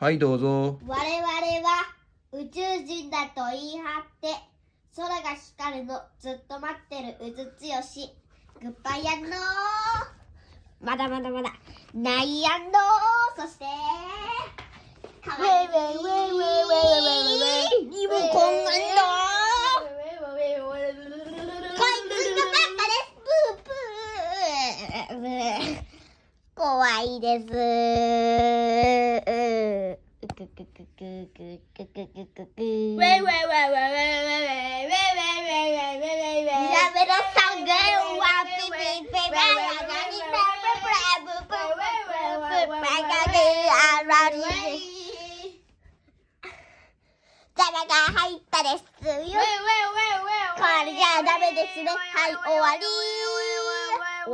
はい、どうぞ。我々は宇宙人だと言い張って、空が光るのずっと待ってるうずつよし。グッバイやんのー。まだまだまだ。ないやんのー。そして、かわいい。ウェイウェイウェイウェイウェイウェイウェイウェイ。リコンん。い。ー。怖いですぐぐぐぐぐぐぐぐぐぐ。ウェイウェ